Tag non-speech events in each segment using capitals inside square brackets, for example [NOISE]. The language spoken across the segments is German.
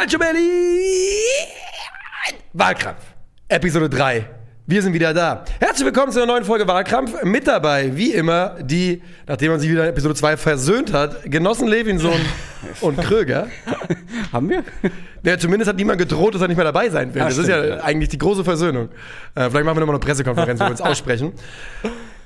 Calcio Berlin! Wahlkampf. Episode 3. Wir sind wieder da. Herzlich willkommen zu einer neuen Folge Wahlkampf. Mit dabei, wie immer, die, nachdem man sich wieder in Episode 2 versöhnt hat, Genossen Levinson [LAUGHS] und Kröger. Haben wir? Ja, zumindest hat niemand gedroht, dass er nicht mehr dabei sein will. Ah, das ist ja, stimmt, ja. eigentlich die große Versöhnung. Äh, vielleicht machen wir nochmal eine Pressekonferenz, wo wir uns [LAUGHS] aussprechen.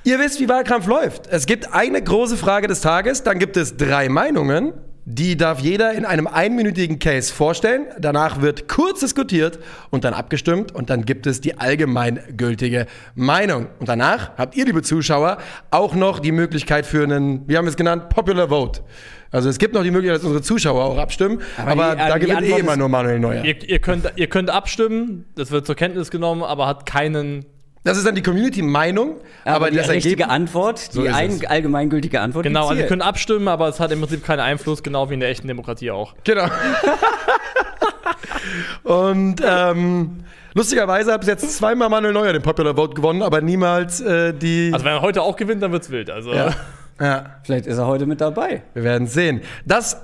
Ihr wisst, wie Wahlkampf läuft. Es gibt eine große Frage des Tages, dann gibt es drei Meinungen. Die darf jeder in einem einminütigen Case vorstellen. Danach wird kurz diskutiert und dann abgestimmt und dann gibt es die allgemeingültige Meinung. Und danach habt ihr, liebe Zuschauer, auch noch die Möglichkeit für einen, wie haben wir es genannt, Popular Vote. Also es gibt noch die Möglichkeit, dass unsere Zuschauer auch abstimmen, aber, Aber die- da aber die gewinnt eh immer nur Manuel Neuer. Ihr, ihr, könnt, ihr könnt abstimmen, das wird zur Kenntnis genommen, aber hat keinen. Das ist dann die Community-Meinung, aber, Aber, die das richtige Ergebnis. Antwort, So die ein, allgemeingültige Antwort. Genau, also hier. könnt abstimmen, aber es hat im Prinzip keinen Einfluss, genau wie in der echten Demokratie auch. Genau. [LAUGHS] Und ähm, lustigerweise hat bis jetzt zweimal Manuel Neuer den Popular Vote gewonnen, aber niemals äh, die. Also wenn er heute auch gewinnt, dann wird's wild. Also ja. [LAUGHS] ja, Vielleicht ist er heute mit dabei. wir werden sehen. Das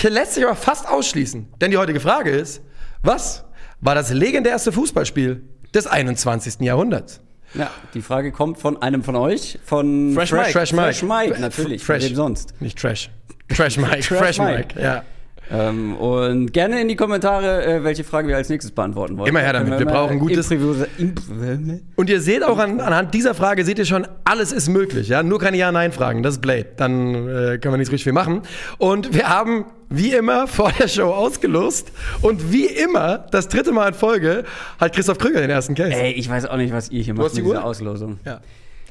lässt sich aber fast ausschließen, denn die heutige Frage ist: Was war das legendärste Fußballspiel des 21. Jahrhunderts? Ja, die Frage kommt von einem von euch, von Fresh Mike. Fresh Mike. Fresh Mike, natürlich. Fresh. Wem sonst? Nicht Trash. Trash Mike. [LAUGHS] Trash Fresh Mike. Mike. Ja. Ähm, und gerne in die Kommentare, äh, welche Frage wir als nächstes beantworten wollen. Immer her damit. Wir mal brauchen gutes- Und ihr seht auch an, anhand dieser Frage, seht ihr schon, alles ist möglich. Ja? Nur keine Ja-Nein-Fragen, das ist Blade. Dann äh, können wir nicht so richtig viel machen. Und wir haben wie immer vor der Show ausgelost. Und wie immer, das dritte Mal in Folge, hat Christoph Krüger den ersten Case. Ey, ich weiß auch nicht, was ihr hier macht mit dieser? Auslosung. Ja.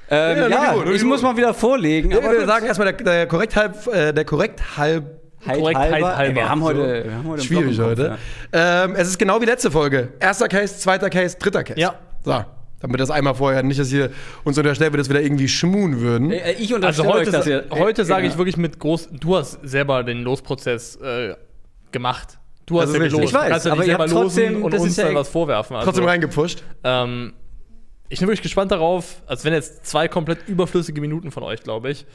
Ähm, Ja, ja, Uhr, die ich muss mal wieder vorlegen. Ja, aber wir sagen erstmal, der, der korrekt halb, äh, der korrekt halb Halt Korrektheit halber. halber. Ey, wir haben heute, So. wir haben heute schwierig im heute. Kopf, Ähm, es ist genau wie letzte Folge. Erster Case, zweiter Case, dritter Case. Ja. So. Damit das einmal vorher nicht, dass hier uns unterstellt wird, dass wir da irgendwie schmuhen würden. Ja. Äh, Ich Also unterstelle heute, euch, dass ihr, heute sage Ja. ich wirklich mit groß. Du hast selber den Losprozess äh, gemacht. Du Das hast ja richtig. gelost. Ich weiß, kannst ja aber ihr habt trotzdem- und das uns ist ja dann was vorwerfen. Also, Trotzdem reingepusht. ähm, ich bin wirklich gespannt darauf, als wenn jetzt zwei komplett überflüssige Minuten von euch, glaube ich.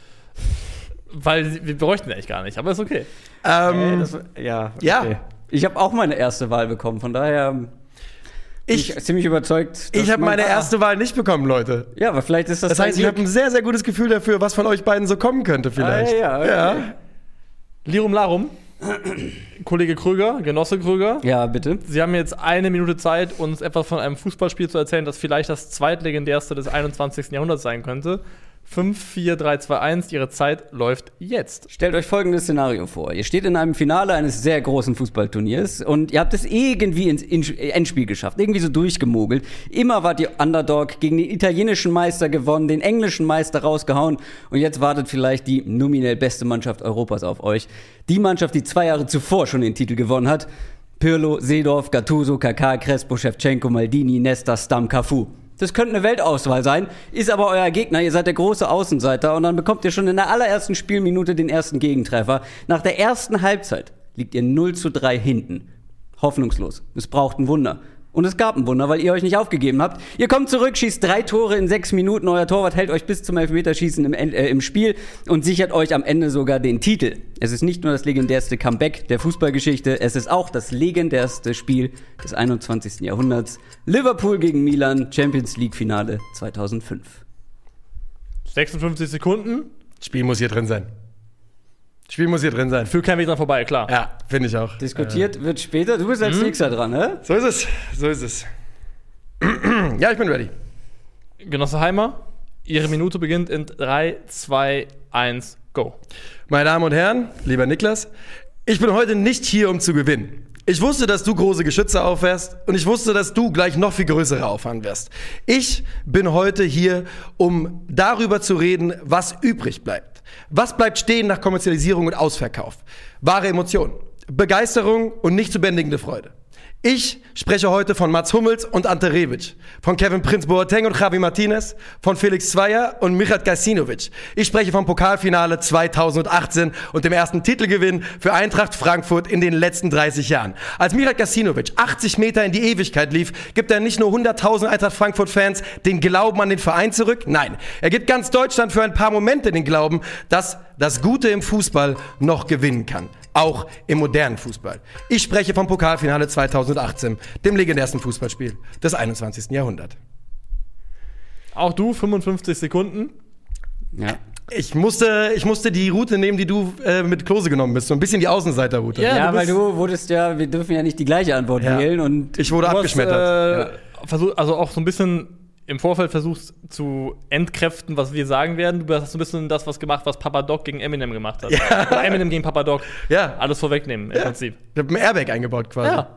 Weil wir bräuchten eigentlich gar nicht, aber ist okay. Ähm, Ey, das, ja, Ja. okay. Ich habe auch meine erste Wahl bekommen, von daher ich ich ziemlich überzeugt. dass ich habe mein- meine Ah, erste Wahl nicht bekommen, Leute. Ja, aber vielleicht ist das. Das heißt, ich habe ein sehr, sehr gutes Gefühl dafür, was von euch beiden so kommen könnte vielleicht. Ah, ja, okay. ja. Lirum Larum, Kollege Kröger, Genosse Kröger. Glück. Ja, bitte. Sie haben jetzt eine Minute Zeit, uns etwas von einem Fußballspiel zu erzählen, das vielleicht das zweitlegendärste des 21. Jahrhunderts sein könnte. 5, 4, 3, 2, 1, Ihre Zeit läuft jetzt. Stellt euch folgendes Szenario vor. Ihr steht in einem Finale eines sehr großen Fußballturniers und ihr habt es irgendwie ins In- Endspiel geschafft, irgendwie so durchgemogelt. Immer wart ihr Underdog, gegen den italienischen Meister gewonnen, den englischen Meister rausgehauen und jetzt wartet vielleicht die nominell beste Mannschaft Europas auf euch. Die Mannschaft, die zwei Jahre zuvor schon den Titel gewonnen hat. Pirlo, Seedorf, Gattuso, Kaká, Crespo, Shevchenko, Maldini, Nesta, Stam, Cafu. Das könnte eine Weltauswahl sein, ist aber euer Gegner. Ihr seid der große Außenseiter und dann bekommt ihr schon in der allerersten Spielminute den ersten Gegentreffer. Nach der ersten Halbzeit liegt ihr 0 zu 3 hinten. Hoffnungslos. Es braucht ein Wunder. Und es gab ein Wunder, weil ihr euch nicht aufgegeben habt. Ihr kommt zurück, schießt drei Tore in sechs Minuten. Euer Torwart hält euch bis zum Elfmeterschießen im, äh, im Spiel und sichert euch am Ende sogar den Titel. Es ist nicht nur das legendärste Comeback der Fußballgeschichte, es ist auch das legendärste Spiel des 21. Jahrhunderts. Liverpool gegen Milan, Champions League Finale 2005. 56 Sekunden, Spiel muss hier drin sein. Spiel muss hier drin sein. führt kein Weg dran vorbei, klar. Ja, finde ich auch. Diskutiert wird später. Du bist als nächster dran, ne? So ist es. So ist es. [CLEARS THROAT] ja, ich bin ready. Genosse Heimer, Ihre Minute beginnt in 3, 2, 1, go. Meine Damen und Herren, lieber Niklas, ich bin heute nicht hier, um zu gewinnen. Ich wusste, dass du große Geschütze aufwärst und ich wusste, dass du gleich noch viel größere auffahren wirst. Ich bin heute hier, um darüber zu reden, was übrig bleibt. Was bleibt stehen nach Kommerzialisierung und Ausverkauf? Wahre Emotionen, Begeisterung und nicht zu bändigende Freude. Ich spreche heute von Mats Hummels und Ante Rebic, von Kevin Prinz Boateng und Javi Martinez, von Felix Zweier und Michat Gajsinovic. Ich spreche vom Pokalfinale 2018 und dem ersten Titelgewinn für Eintracht Frankfurt in den letzten 30 Jahren. Als Michat Gajsinovic 80 Meter in die Ewigkeit lief, gibt er nicht nur 100.000 Eintracht Frankfurt-Fans den Glauben an den Verein zurück, nein, er gibt ganz Deutschland für ein paar Momente den Glauben, dass das Gute im Fußball noch gewinnen kann. Auch im modernen Fußball. Ich spreche vom Pokalfinale 2018, dem legendärsten Fußballspiel des 21. Jahrhunderts. Auch du, 55 Sekunden. Ja. Ich musste, ich musste die Route nehmen, die du äh, mit Klose genommen bist. So ein bisschen die Außenseiterroute. Ja, Ja, du weil du wurdest ja, wir dürfen ja nicht die gleiche Antwort Ja. wählen und Ich wurde Du hast, abgeschmettert. äh, versuch, also auch so ein bisschen im Vorfeld versucht zu entkräften, was wir sagen werden. Du hast so ein bisschen das was gemacht, was Papa Doc gegen Eminem gemacht hat. Oder Eminem gegen Papa Doc. Ja. Alles vorwegnehmen, im Prinzip. Ich habe ein Airbag eingebaut quasi. Ja.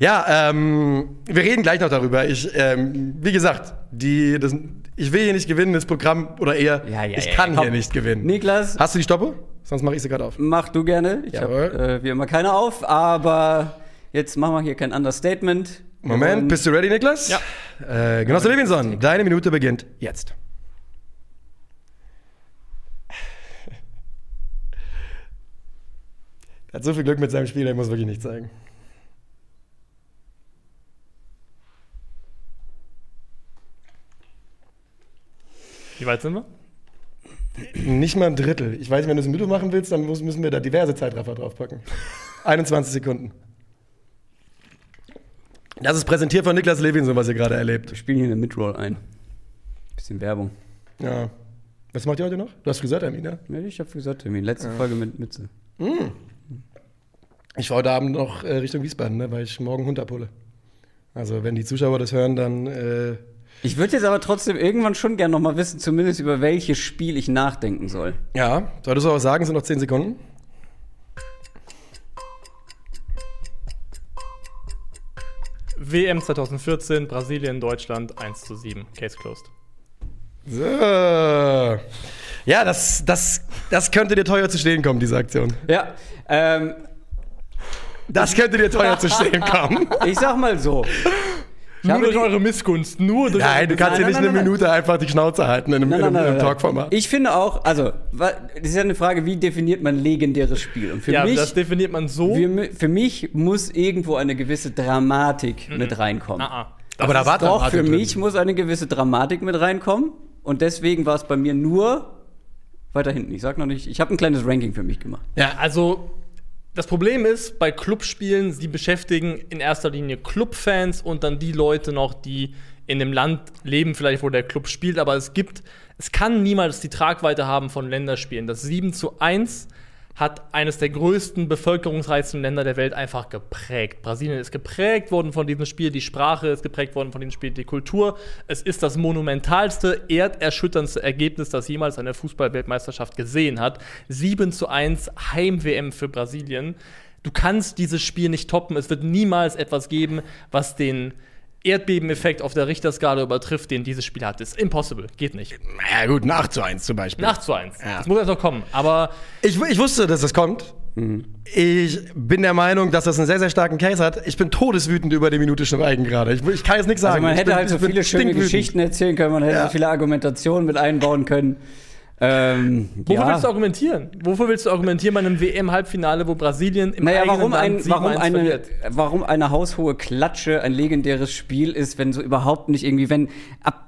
Ja, ähm, wir reden gleich noch darüber. Ich, ähm, wie gesagt, die, das, ich will hier nicht gewinnen, das Programm, oder eher, Ja, ja, ich ja, kann hier nicht gewinnen. Niklas, Hast du die Stoppe? Sonst mache ich sie gerade auf. mach du gerne. Ich habe Jawohl. äh, wie immer keine auf, aber jetzt machen wir hier kein Understatement. Moment, bist du ready, Niklas? Ja. Äh, Genosse Levinson, deine Minute beginnt jetzt. [LAUGHS] Er hat so viel Glück mit seinem Spiel, er muss wirklich nichts sagen. Wie weit sind wir? Nicht mal ein Drittel. Ich weiß, wenn du es im Mittel machen willst, dann müssen wir da diverse Zeitraffer draufpacken. [LAUGHS] 21 Sekunden. Das ist präsentiert von Niklas Levinson, was ihr gerade erlebt. Wir spielen hier eine Midroll ein. Bisschen Werbung. Ja. Was macht ihr heute noch? Du hast Friseurtermin, ne? Ja, ich habe gesagt, Termin. Letzte Folge mit Mütze. Ich war heute Abend noch äh, Richtung Wiesbaden, ne, weil ich morgen Hund abhole. Also, wenn die Zuschauer das hören, dann. Äh, Ich würde jetzt aber trotzdem irgendwann schon gerne noch mal wissen, zumindest über welches Spiel ich nachdenken soll. ja, solltest du auch sagen, es sind noch 10 Sekunden. WM 2014, Brasilien, Deutschland 1 zu 7. Case closed. So. Ja, das, das, das könnte dir teuer zu stehen kommen, diese Aktion. Ja, ähm, Das könnte dir teuer zu stehen [LAUGHS] kommen. ich sag mal so. Nur durch eure Missgunst. Nur durch Nein, du kannst hier nicht eine. Minute einfach die Schnauze halten in einem, Nein, in nein, in einem. Talkformat. Ich finde auch, also, das ist ja eine Frage, wie definiert man legendäres Spiel? Und für Ja, mich, das definiert man so. für, für mich muss irgendwo eine gewisse Dramatik mit reinkommen. Ah, ah. Aber da war Doch, für drin. mich muss eine gewisse Dramatik mit reinkommen. Und deswegen war es bei mir nur weiter hinten. Ich sag noch nicht, ich habe ein kleines Ranking für mich gemacht. Ja, Also, das Problem ist, bei Clubspielen, sie beschäftigen in erster Linie Clubfans und dann die Leute noch, die in dem Land leben, vielleicht wo der Club spielt, aber es gibt, es kann niemals die Tragweite haben von Länderspielen. Das 7 zu 1 hat eines der größten bevölkerungsreichsten Länder der Welt einfach geprägt. Brasilien ist geprägt worden von diesem Spiel, die Sprache ist geprägt worden von diesem Spiel, die Kultur. Es ist das monumentalste, erderschütterndste Ergebnis, das jemals eine Fußball-Weltmeisterschaft gesehen hat. 7 zu 1 Heim-WM für Brasilien. Du kannst dieses Spiel nicht toppen. Es wird niemals etwas geben, was den Erdbebeneffekt auf der Richterskala übertrifft, den dieses Spiel hat. Ist impossible. Geht nicht. ja gut, ein 8 zu 1 zum Beispiel. 8 zu 1. Ja. Das muss erst noch kommen. Aber Ich, ich wusste, dass das kommt. Ich bin der Meinung, dass das einen sehr, sehr starken Case hat. Ich bin todeswütend über die Minute Schweigen gerade. Ich, ich kann jetzt nichts sagen. Also man hätte bin- halt so viele schöne. Geschichten erzählen können, man hätte Ja. so viele Argumentationen mit einbauen können. Ähm, wofür ja. willst du argumentieren? Wofür willst du argumentieren bei einem WM-Halbfinale, wo Brasilien im Naja, eigenen warum, Land ein, 7-1 warum, eine, verliert? warum eine haushohe Klatsche ein legendäres Spiel ist, wenn so überhaupt nicht irgendwie, wenn ab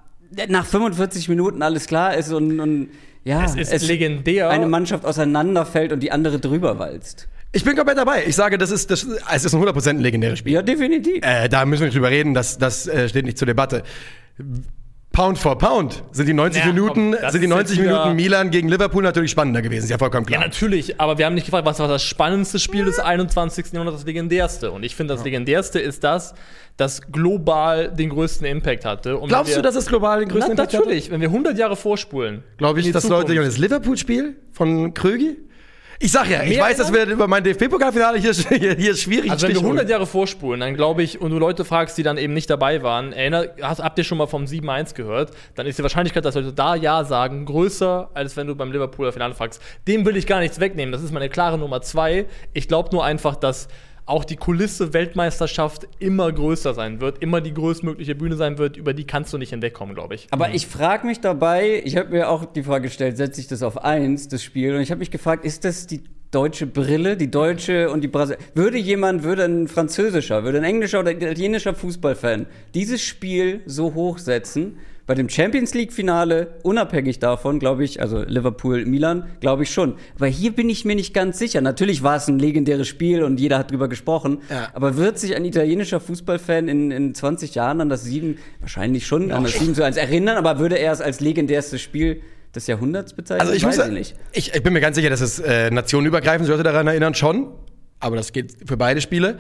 nach 45 Minuten alles klar ist und, und ja, Es ist legendär. eine Mannschaft auseinanderfällt und die andere drüber walzt. Ich bin komplett dabei. Ich sage, das ist, das, es ist ein 100% ein legendäres Spiel. Ja, definitiv. Äh, da müssen wir nicht drüber reden, das, das äh, steht nicht zur Debatte. Pound for Pound sind die 90 Ja, Minuten, komm, das sind die ist jetzt 90 wieder- Minuten Milan gegen Liverpool natürlich spannender gewesen. Ist ja vollkommen Ja, klar. natürlich, aber wir haben nicht gefragt, was war das spannendste Spiel des 21. Jahrhunderts, das legendärste. Und ich finde, das legendärste ist das, das global den größten Impact hatte. Und Glaubst wenn du, wir- dass es global den Na, größten Impact hatte? natürlich, wenn wir 100 Jahre vorspulen. Glaube ich, dass Leute das Liverpool-Spiel von Krögi? Ich sag ja, ich Mehr weiß, dass wir über mein DFB-Pokalfinale hier, hier, hier schwierig Also wenn wir Stich holen. 100 Jahre vorspulen, dann glaube ich, und du Leute fragst, die dann eben nicht dabei waren, erinnert, hast, habt ihr schon mal vom 7-1 gehört, dann ist die Wahrscheinlichkeit, dass Leute da Ja sagen, größer, als wenn du beim Liverpooler Finale fragst. Dem will ich gar nichts wegnehmen, das ist meine klare Nummer zwei. Ich glaube nur einfach, dass auch die Kulisse Weltmeisterschaft immer größer sein wird, immer die größtmögliche Bühne sein wird, über die kannst du nicht hinwegkommen, glaube ich. Aber ich frage mich dabei, ich habe mir auch die Frage gestellt, setze ich das auf eins, das Spiel, und ich habe mich gefragt, ist das die deutsche Brille, die deutsche und die Brasil Würde jemand, würde ein französischer, würde ein englischer oder italienischer Fußballfan dieses Spiel so hochsetzen, Bei dem Champions League-Finale, unabhängig davon, glaube ich, also Liverpool-Milan, glaube ich schon. Aber hier bin ich mir nicht ganz sicher. Natürlich war es ein legendäres Spiel und jeder hat drüber gesprochen. Ja. Aber wird sich ein italienischer Fußballfan in, in 20 Jahren an das 7, wahrscheinlich schon, an das 7 zu 1 erinnern, aber würde er es als legendärstes Spiel des Jahrhunderts bezeichnen? Also ich Weiß muss, ich nicht. Ich, ich bin mir ganz sicher, dass es äh, nationenübergreifend sollte daran erinnern schon, aber das geht für beide Spiele.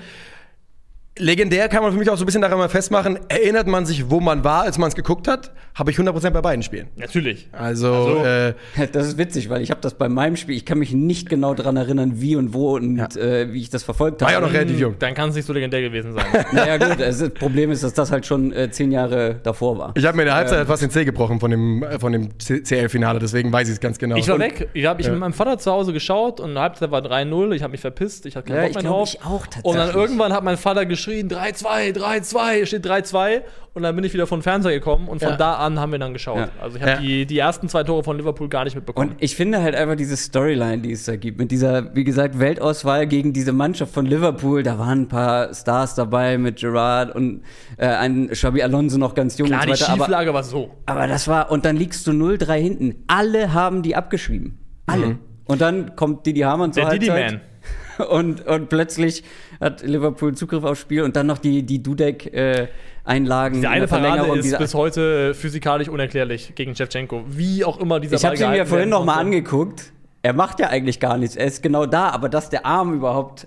Legendär kann man für mich auch so ein bisschen daran mal festmachen, erinnert man sich, wo man war, als man es geguckt hat, habe ich 100% bei beiden Spielen. Natürlich. Also, Also- äh, [LAUGHS] Das ist witzig, weil ich habe das bei meinem Spiel, ich kann mich nicht genau daran erinnern, wie und wo und äh, wie ich das verfolgt War habe. ja auch noch relativ jung. Dann kann es nicht so legendär gewesen sein. [LAUGHS] Naja gut, das ist- Problem ist, dass das halt schon äh, zehn Jahre davor war. ich habe mir in der Halbzeit fast den Zeh gebrochen von dem, äh, von dem CL-Finale, deswegen weiß ich es ganz genau. Ich war Und- weg. Ich habe ich Ja. mit meinem Vater zu Hause geschaut und eine Halbzeit war 3-0. Ich habe mich verpisst. Ich hatte keinen Ja, Bock mehr drauf. ich auch Und dann tatsächlich. irgendwann hat mein Vater geschrien: 3-2, 3-2, steht 3-2. Und dann bin ich wieder von Fernseher gekommen und von Ja. da an haben wir dann geschaut. Ja. Also ich habe Ja. die, die ersten zwei Tore von Liverpool gar nicht mitbekommen. Und ich finde halt einfach diese Storyline, die es da gibt, mit dieser, wie gesagt, Weltauswahl gegen diese Mannschaft von Liverpool, da waren ein paar Stars dabei mit Gerard und äh, ein Xabi Alonso noch ganz jung Klar, die und so weiter. Aber, Schieflage war so. aber das war, und dann liegst du 0-3 hinten. Alle haben die abgeschrieben. Alle. Und dann kommt Didi Hamann zur Der Didi Halbzeit. [LAUGHS] Und, und plötzlich hat Liverpool Zugriff aufs Spiel und dann noch die, die Dudek-Einlagen. Diese eine Parade ist bis heute physikalisch unerklärlich gegen Shevchenko. Wie auch immer dieser Ich habe ihn mir vorhin noch mal angeguckt. Er macht ja eigentlich gar nichts. Er ist genau da, aber dass der Arm überhaupt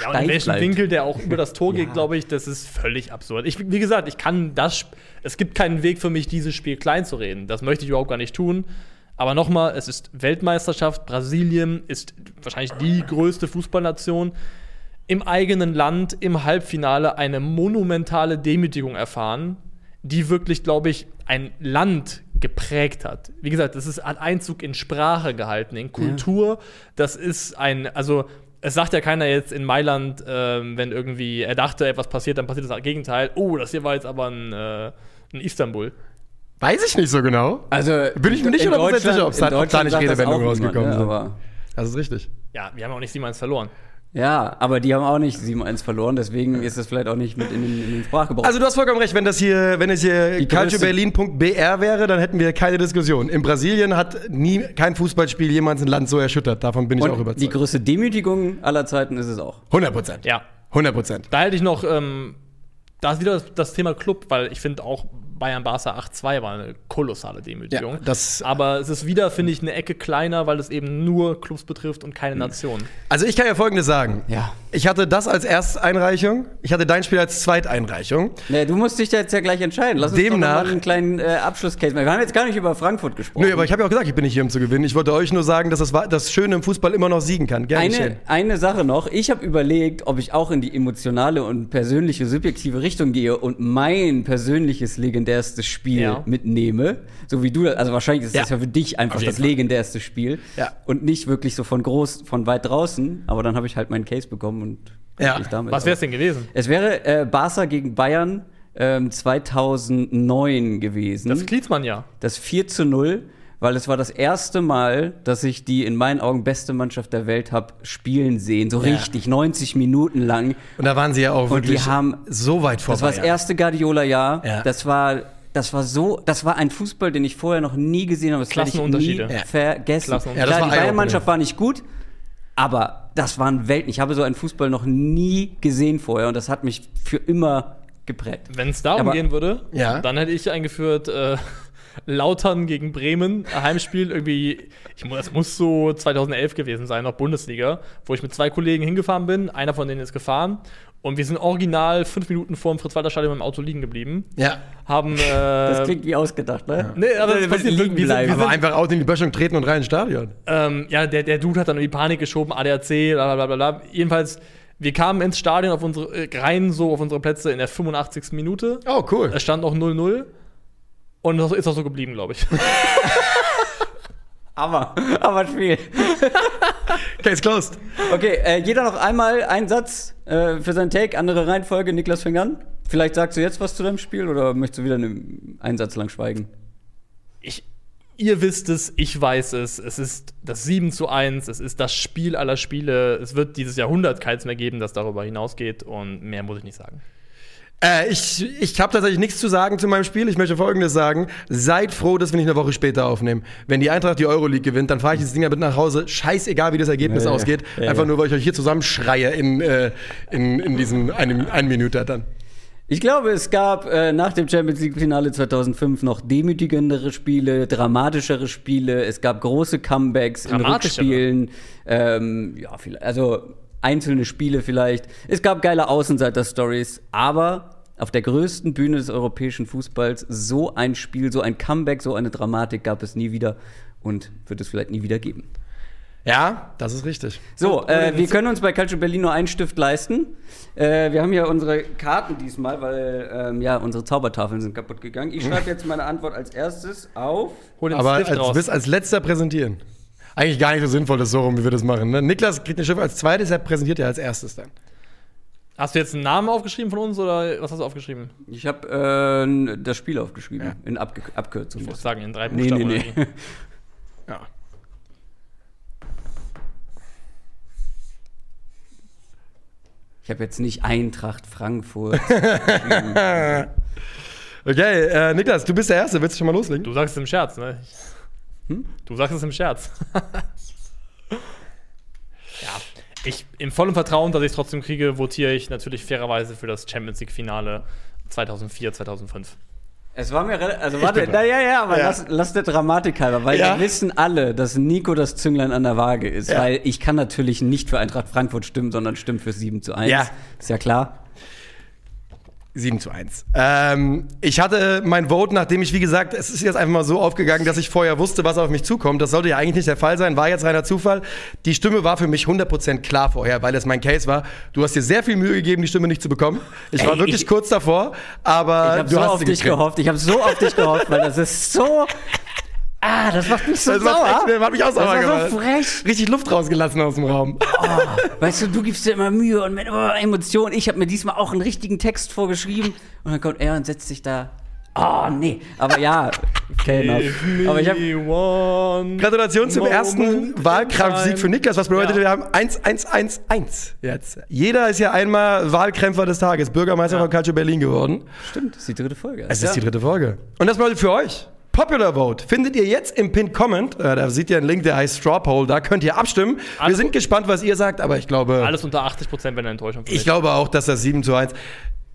Ja, und in welchem. Winkel der auch über das Tor [LAUGHS] geht, glaube ich, das ist völlig absurd. Ich, wie gesagt, ich kann das, es gibt keinen Weg für mich, dieses Spiel klein zu reden. Das möchte ich überhaupt gar nicht tun. Aber nochmal, es ist Weltmeisterschaft. Brasilien ist wahrscheinlich die größte Fußballnation. Im eigenen Land im Halbfinale eine monumentale Demütigung erfahren, die wirklich, glaube ich, ein Land geprägt hat. Wie gesagt, das ist hat Einzug in Sprache gehalten, in Kultur. Das ist ein, also es sagt ja keiner jetzt in Mailand, ähm, wenn irgendwie er dachte, etwas passiert, dann passiert das Gegenteil. Oh, das hier war jetzt aber ein, äh, ein Istanbul. Weiß ich nicht so genau. Also Bin ich mir nicht in 100% Deutschland- sicher, ob da nicht Redewendungen auch niemand, rausgekommen ne? sind. Das ist richtig. Ja, wir haben auch nicht 7-1 verloren. ja, aber die haben auch nicht 7-1 verloren, deswegen ist das vielleicht auch nicht mit in den, in den Sprachgebrauch. Also du hast vollkommen recht, wenn das hier, wenn es hier Die calcioberlin.br wäre, dann hätten wir keine Diskussion. In Brasilien hat nie kein Fußballspiel jemals ein Land so erschüttert. Davon bin ich auch und die überzeugt. größte Demütigung aller Zeiten ist es auch. 100 Prozent. Ja. 100 Prozent. Da hätte ich noch, ähm, da ist wieder das, das Thema Club, weil ich finde auch Bayern Barca 8-2 war eine kolossale Demütigung. Ja, das- Aber es ist wieder, finde ich, eine Ecke kleiner, weil es eben nur Clubs betrifft und keine Nation. Also ich kann ja Folgendes sagen. Ja. Ich hatte das als Ersteinreichung. Ich hatte dein Spiel als Zweiteinreichung. Nee, du musst dich da jetzt ja gleich entscheiden. Lass uns doch Demnach- mal einen kleinen äh, Abschlusscase machen. Wir haben jetzt gar nicht über Frankfurt gesprochen. Nö, aber ich habe ja auch gesagt, ich bin nicht hier, um zu gewinnen. Ich wollte euch nur sagen, dass das, das Schöne im Fußball immer noch siegen kann. Gerne Eine, eine Sache noch. Ich habe überlegt, ob ich auch in die emotionale und persönliche, subjektive Richtung gehe und mein persönliches legendärstes Spiel Ja. mitnehme. So wie du, also wahrscheinlich ist Ja. das ja für dich einfach das Fall. legendärste Spiel. Ja. Und nicht wirklich so von groß, von weit draußen. Aber dann habe ich halt meinen Case bekommen und Ja. damit. Was wäre es denn gewesen? Es wäre äh, Barca gegen Bayern ähm, 2009 gewesen. Das Klinsmann ja. Das 4 zu 0, weil es war das erste Mal, dass ich die in meinen Augen beste Mannschaft der Welt habe spielen sehen. So Ja. richtig, 90 Minuten lang. Und da waren sie ja auch Und die wirklich haben- so weit vorbei. Das war das erste Guardiola-Jahr. Ja. Das war. Das war so, das war ein Fußball, den ich vorher noch nie gesehen habe. Das ich nie Klassenunterschiede. Ja. vergessen. Klassenunterschiede. Ja, das Klar, die. Bayern-Mannschaft war nicht gut, aber das waren Welten. Ich habe so einen Fußball noch nie gesehen vorher und das hat mich für immer geprägt. Wenn es darum Aber- gehen würde, Ja. dann hätte ich eingeführt äh, Lautern gegen Bremen, ein Heimspiel irgendwie, ich, das muss so 2011 gewesen sein, noch Bundesliga, wo ich mit zwei Kollegen hingefahren bin, einer von denen ist gefahren und wir sind original fünf Minuten vor dem Fritz-Walter-Stadion im Auto liegen geblieben, Ja. haben, äh, Das klingt wie ausgedacht, ne? Nee, aber das passiert liegen. Wir sind- wir Aber einfach Auto in die Böschung treten und rein ins Stadion. ähm, ja, der, der Dude hat dann irgendwie Panik geschoben, ADAC, bla bla bla bla. Jedenfalls, wir kamen ins Stadion auf unsere, äh, rein so auf unsere Plätze in der 85. Minute. Oh, cool. Es stand noch 0-0. Und das ist auch so geblieben, glaube ich. [LAUGHS] Aber, aber Spiel. [LAUGHS] Case closed. Okay, äh, jeder noch einmal einen Satz äh, für seinen Take, andere Reihenfolge. Niklas fängt an. Vielleicht sagst du jetzt was zu deinem Spiel oder möchtest du wieder einen Einsatz lang schweigen? Ich, ihr wisst es, ich weiß es. Es ist das 7 zu 1. Es ist das Spiel aller Spiele. Es wird dieses Jahrhundert keins mehr geben, das darüber hinausgeht. Und mehr muss ich nicht sagen. Äh, ich ich habe tatsächlich nichts zu sagen zu meinem Spiel. Ich möchte Folgendes sagen. Seid froh, dass wir nicht eine Woche später aufnehmen. Wenn die Eintracht die Euroleague gewinnt, dann fahre ich das Ding damit nach Hause. Scheißegal, wie das Ergebnis Ja, ja. ausgeht. Ja, Einfach ja. nur, weil ich euch hier zusammenschreie in, äh, in, in diesem einen, einen Minute dann. Ich glaube, es gab äh, nach dem Champions League-Finale 2005 noch demütigendere Spiele, dramatischere Spiele. Es gab große Comebacks in? Rückspielen. Ähm, ja, vielleicht, also einzelne Spiele vielleicht. Es gab geile Außenseiter-Stories, aber auf der größten Bühne des europäischen Fußballs so ein Spiel, so ein Comeback, so eine Dramatik gab es nie wieder und wird es vielleicht nie wieder geben. Ja, das ist richtig. So, äh, wir können uns bei Calcio Berlin nur einen Stift leisten. Äh, wir haben ja unsere Karten diesmal, weil ähm, ja, unsere Zaubertafeln sind kaputt gegangen. Ich schreibe jetzt meine Antwort als erstes auf. Hol den Aber Stift als, du raus. bist als letzter präsentieren. Eigentlich gar nicht so sinnvoll, das so rum, wie wir das machen. Ne? Niklas kriegt den Schiff als zweites, er präsentiert ja als erstes dann. Hast du jetzt einen Namen aufgeschrieben von uns oder was hast du aufgeschrieben? Ich habe äh, das Spiel aufgeschrieben, Ja. in Abge Abkürzung. Ich muss sagen, in drei Nee, Buchstaben nee, oder nee. wie? [LAUGHS] Ja. Ich habe jetzt nicht Eintracht Frankfurt. [LAUGHS] geschrieben. Okay, äh, Niklas, du bist der Erste. Willst du schon mal loslegen? Du sagst es im Scherz, ne? Hm? Du sagst es im Scherz. [LAUGHS] ja, ich im vollen Vertrauen, dass ich es trotzdem kriege, votiere ich natürlich fairerweise für das Champions League-Finale 2004, 2005. es war mir relativ. Also, warte, na, ja, ja, aber Ja. lass, lass der Dramatik halber, weil Ja. wir wissen alle, dass Nico das Zünglein an der Waage ist. Ja. Weil ich kann natürlich nicht für Eintracht Frankfurt stimmen, sondern stimmen für 7 zu 1. Ja. Ist ja klar. 7 zu 1. Ähm, ich hatte mein Vote, nachdem ich, wie gesagt, es ist jetzt einfach mal so aufgegangen, dass ich vorher wusste, was auf mich zukommt. Das sollte ja eigentlich nicht der Fall sein, war jetzt reiner Zufall. Die Stimme war für mich 100% klar vorher, weil es mein Case war. Du hast dir sehr viel Mühe gegeben, die Stimme nicht zu bekommen. Ich war Ey, wirklich ich- kurz davor, aber Ich habe Äh, du so hast auf dich gekriegt. gehofft. Ich habe so auf dich gehofft, weil das ist so. [LAUGHS] Ah, das macht mich so Das sauer. echt- das macht mich auch sauer das war gemacht. so frech. Richtig Luft rausgelassen aus dem Raum. Weißt du, du gibst dir immer Mühe und mit immer Emotionen. Ich habe mir diesmal auch einen richtigen Text vorgeschrieben und dann kommt er und setzt sich da. Oh, nee. Aber ja, fair enough. Aber ich habe Gratulation zum ersten Wahlkampfsieg für Niklas. Was bedeutet, Ja. wir haben 1, 1, 1, 1 jetzt. Jeder ist ja einmal Wahlkämpfer des Tages, Bürgermeister Ja. von Calcio Berlin geworden. stimmt, das ist die dritte Folge. Es ist die dritte Folge. Und das bedeutet für euch. Popular Vote findet ihr jetzt im Pin Comment. Äh, da seht ihr einen Link, der heißt Straw Poll. Da könnt ihr abstimmen. Wir Alles sind gut. gespannt, was ihr sagt, aber ich glaube, Alles unter 80 Prozent wäre eine Enttäuschung. ich glaube auch, dass das 7 zu 1.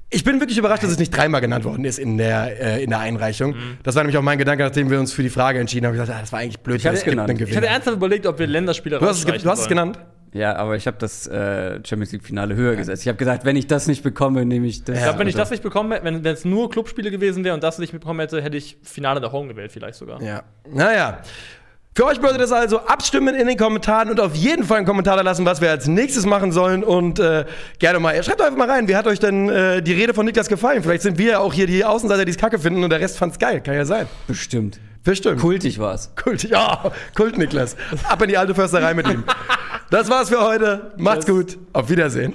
Ich bin wirklich überrascht, dass es nicht dreimal genannt worden ist in der, äh, in der Einreichung. Mhm. Das war nämlich auch mein Gedanke, nachdem wir uns für die Frage entschieden haben. Ich dachte, ah, das war eigentlich blöd, hab weil es genannt. ich hatte ernsthaft überlegt, ob wir Länderspiele Du hast es, du hast es genannt? Ja, aber ich habe das äh, Champions League Finale höher gesetzt. Ich habe gesagt, wenn ich das nicht bekomme, nehme ich das. Ich glaube, wenn ich Also, das nicht bekommen hätte, wenn es nur Clubspiele gewesen wäre und das nicht bekommen hätte, hätte ich Finale der Home gewählt, vielleicht sogar. Ja. Naja. Für euch bedeutet das also abstimmen in den Kommentaren und auf jeden Fall einen Kommentar da lassen, was wir als nächstes machen sollen. Und äh, gerne mal, schreibt doch einfach mal rein, wie hat euch denn äh, die Rede von Niklas gefallen? Vielleicht sind wir ja auch hier die Außenseiter, die es kacke finden und der Rest fand's geil. Kann ja sein. bestimmt. Bestimmt. Kultig war's. Kult, ja, Kult Niklas. Ab in die alte Försterei mit ihm. Das war's für heute. Macht's gut. Auf Wiedersehen.